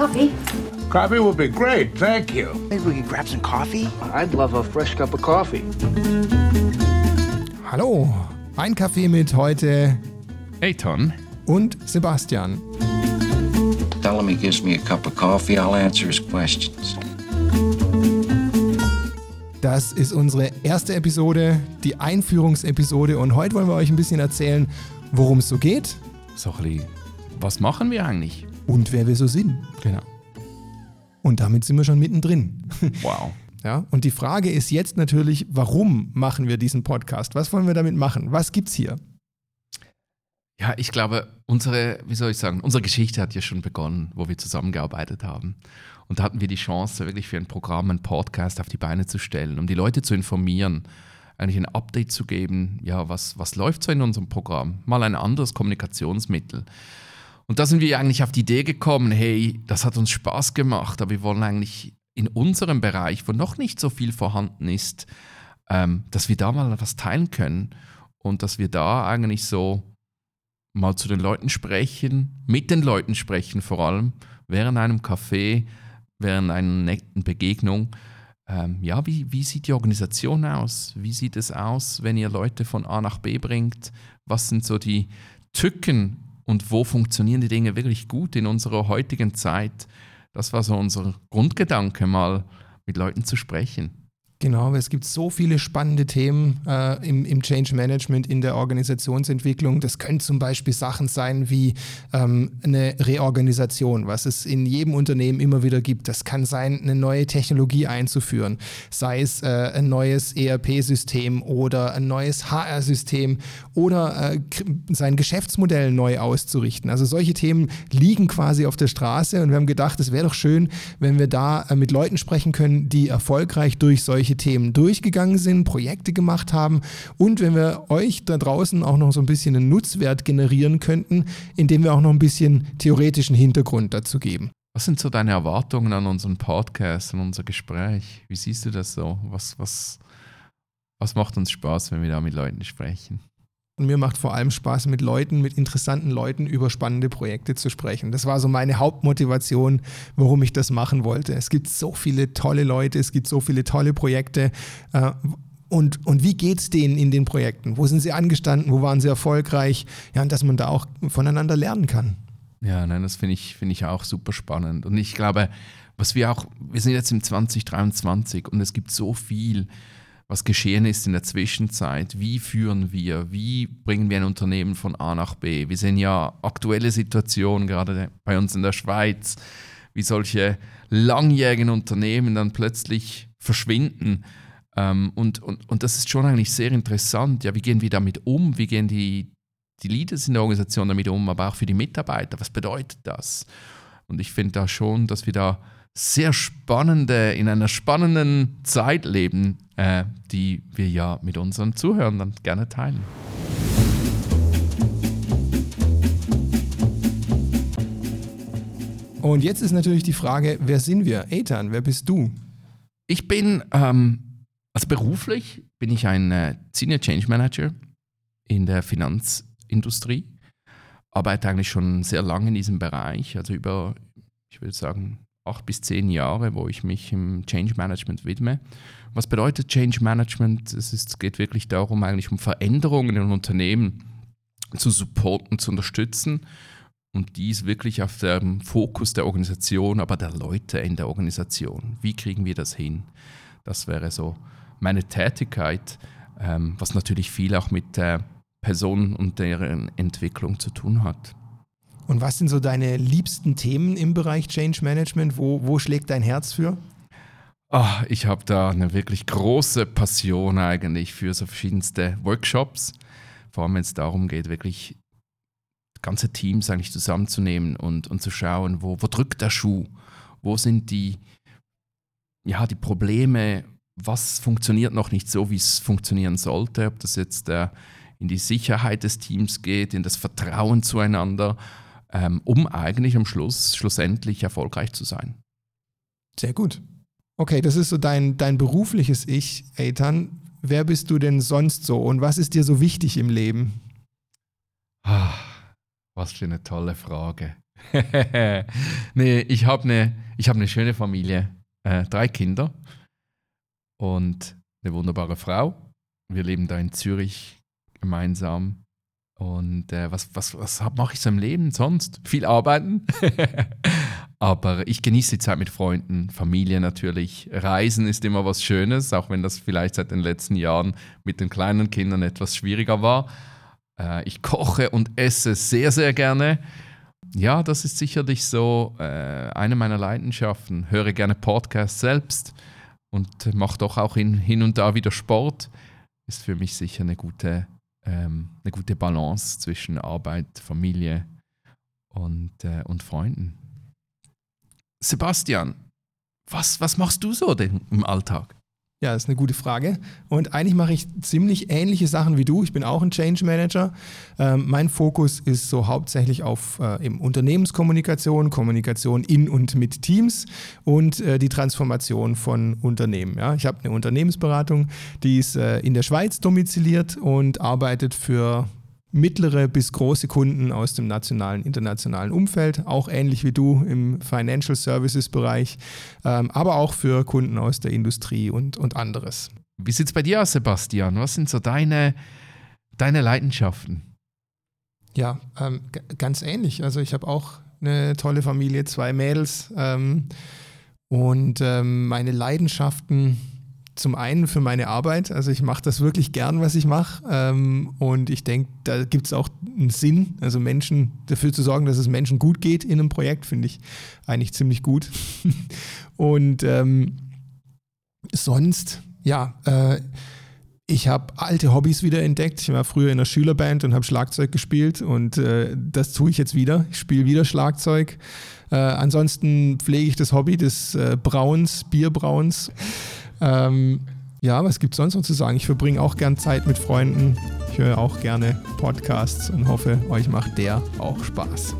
Coffee? Coffee would be great, thank you. Maybe we could grab some coffee? I'd love a fresh cup of coffee. Hallo, ein Kaffee mit heute Eitan. und Sebastian. Tell him he gives me a cup of coffee, I'll answer his questions. Das ist unsere erste Episode, die Einführungsepisode und heute wollen wir euch ein bisschen erzählen, worum es so geht So ein bisschen, was machen wir eigentlich? und wer wir so sind. Genau. Und damit sind wir schon mittendrin. Wow. Ja, und die Frage ist jetzt natürlich, warum machen wir diesen Podcast? Was wollen wir damit machen? Was gibt's hier? Ja, ich glaube, unsere, wie soll ich sagen, unsere Geschichte hat ja schon begonnen, wo wir zusammengearbeitet haben. Und da hatten wir die Chance, wirklich für ein Programm, einen Podcast auf die Beine zu stellen, um die Leute zu informieren, eigentlich ein Update zu geben, ja, was, was läuft so in unserem Programm? Mal ein anderes Kommunikationsmittel. Und da sind wir eigentlich auf die Idee gekommen, hey, das hat uns Spaß gemacht, aber wir wollen eigentlich in unserem Bereich, wo noch nicht so viel vorhanden ist, ähm, dass wir da mal was teilen können und dass wir da eigentlich so mal zu den Leuten sprechen, mit den Leuten sprechen vor allem, während einem Café, während einer netten Begegnung. Ähm, ja, wie, wie sieht die Organisation aus? Wie sieht es aus, wenn ihr Leute von A nach B bringt? Was sind so die Tücken und wo funktionieren die Dinge wirklich gut in unserer heutigen Zeit? Das war so unser Grundgedanke, mal mit Leuten zu sprechen. Genau, es gibt so viele spannende Themen äh, im, im Change Management, in der Organisationsentwicklung. Das können zum Beispiel Sachen sein wie ähm, eine Reorganisation, was es in jedem Unternehmen immer wieder gibt. Das kann sein, eine neue Technologie einzuführen, sei es äh, ein neues ERP-System oder ein neues HR-System oder äh, sein Geschäftsmodell neu auszurichten. Also solche Themen liegen quasi auf der Straße und wir haben gedacht, es wäre doch schön, wenn wir da äh, mit Leuten sprechen können, die erfolgreich durch solche Themen durchgegangen sind, Projekte gemacht haben und wenn wir euch da draußen auch noch so ein bisschen einen Nutzwert generieren könnten, indem wir auch noch ein bisschen theoretischen Hintergrund dazu geben. Was sind so deine Erwartungen an unseren Podcast, an unser Gespräch? Wie siehst du das so? Was, was, was macht uns Spaß, wenn wir da mit Leuten sprechen? Und mir macht vor allem Spaß, mit Leuten, mit interessanten Leuten über spannende Projekte zu sprechen. Das war so meine Hauptmotivation, warum ich das machen wollte. Es gibt so viele tolle Leute, es gibt so viele tolle Projekte. Äh, Und, und wie geht es denen in den Projekten? Wo sind sie angestanden? Wo waren sie erfolgreich? Ja, und dass man da auch voneinander lernen kann. Ja, nein, das finde ich, find ich auch super spannend. Und ich glaube, was wir auch, wir sind jetzt im 2023 und es gibt so viel, was geschehen ist in der Zwischenzeit. Wie führen wir? Wie bringen wir ein Unternehmen von A nach B? Wir sehen ja aktuelle Situationen, gerade bei uns in der Schweiz, wie solche langjährigen Unternehmen dann plötzlich verschwinden. Ähm, und, und, und das ist schon eigentlich sehr interessant. Ja, wie gehen wir damit um? Wie gehen die, die Leaders in der Organisation damit um, aber auch für die Mitarbeiter? Was bedeutet das? Und ich finde da schon, dass wir da sehr spannende, in einer spannenden Zeit leben, äh, die wir ja mit unseren Zuhörern dann gerne teilen. Und jetzt ist natürlich die Frage, wer sind wir? Ethan, wer bist du? Ich bin, ähm, also beruflich bin ich ein äh, Senior Change Manager in der Finanzindustrie, arbeite eigentlich schon sehr lange in diesem Bereich, also über, ich würde sagen, acht bis zehn Jahre, wo ich mich im Change Management widme. Was bedeutet Change Management? Es ist, geht wirklich darum, eigentlich um Veränderungen in Unternehmen zu supporten, zu unterstützen und dies wirklich auf dem Fokus der Organisation, aber der Leute in der Organisation. Wie kriegen wir das hin? Das wäre so meine Tätigkeit, ähm, was natürlich viel auch mit der Person und deren Entwicklung zu tun hat. Und was sind so deine liebsten Themen im Bereich Change Management? Wo, wo schlägt dein Herz für? Ah, ich habe da eine wirklich große Passion eigentlich für so verschiedenste Workshops. Vor allem, wenn es darum geht, wirklich ganze Teams eigentlich zusammenzunehmen und, und zu schauen, wo, wo drückt der Schuh? Wo sind die, ja, die Probleme? Was funktioniert noch nicht so, wie es funktionieren sollte? Ob das jetzt äh, in die Sicherheit des Teams geht, in das Vertrauen zueinander, ähm, um eigentlich am Schluss schlussendlich erfolgreich zu sein. Sehr gut. Okay, das ist so dein, dein berufliches Ich, Eitan. Wer bist du denn sonst so und was ist dir so wichtig im Leben? Ah, was für eine tolle Frage. nee, ich habe eine hab ne schöne Familie. Äh, drei Kinder und eine wunderbare Frau. Wir leben da in Zürich gemeinsam. Und äh, was, was, was mache ich so im Leben sonst? Viel arbeiten. Aber ich genieße die Zeit mit Freunden, Familie natürlich. Reisen ist immer was Schönes, auch wenn das vielleicht seit den letzten Jahren mit den kleinen Kindern etwas schwieriger war. Äh, ich koche und esse sehr, sehr gerne. Ja, das ist sicherlich so äh, eine meiner Leidenschaften. Höre gerne Podcasts selbst und mache doch auch hin, hin und da wieder Sport. Ist für mich sicher eine gute, ähm, eine gute Balance zwischen Arbeit, Familie und, äh, und Freunden. Sebastian, was, was machst du so denn im Alltag? Ja, das ist eine gute Frage. Und eigentlich mache ich ziemlich ähnliche Sachen wie du. Ich bin auch ein Change Manager. Ähm, mein Fokus ist so hauptsächlich auf äh, eben Unternehmenskommunikation, Kommunikation in und mit Teams und äh, die Transformation von Unternehmen. Ja, ich habe eine Unternehmensberatung, die ist äh, in der Schweiz domiziliert und arbeitet für mittlere bis große Kunden aus dem nationalen, internationalen Umfeld, auch ähnlich wie du im Financial Services Bereich, ähm, aber auch für Kunden aus der Industrie und, und anderes. Wie sieht es bei dir aus, Sebastian? Was sind so deine, deine Leidenschaften? Ja, ähm, ganz ähnlich. Also ich habe auch eine tolle Familie, zwei Mädels ähm, und ähm, meine Leidenschaften zum einen für meine Arbeit. Also ich mache das wirklich gern, was ich mache. Ähm, und ich denke, da gibt es auch einen Sinn. Also Menschen dafür zu sorgen, dass es Menschen gut geht in einem Projekt, finde ich eigentlich ziemlich gut. und ähm, sonst, ja, äh, ich habe alte Hobbys wieder entdeckt. Ich war früher in einer Schülerband und habe Schlagzeug gespielt und äh, das tue ich jetzt wieder. Ich spiele wieder Schlagzeug. Äh, ansonsten pflege ich das Hobby des äh, Brauens, Bierbrauens. Ähm, ja, was gibt es sonst noch zu sagen? Ich verbringe auch gern Zeit mit Freunden. Ich höre auch gerne Podcasts und hoffe, euch macht der auch Spaß.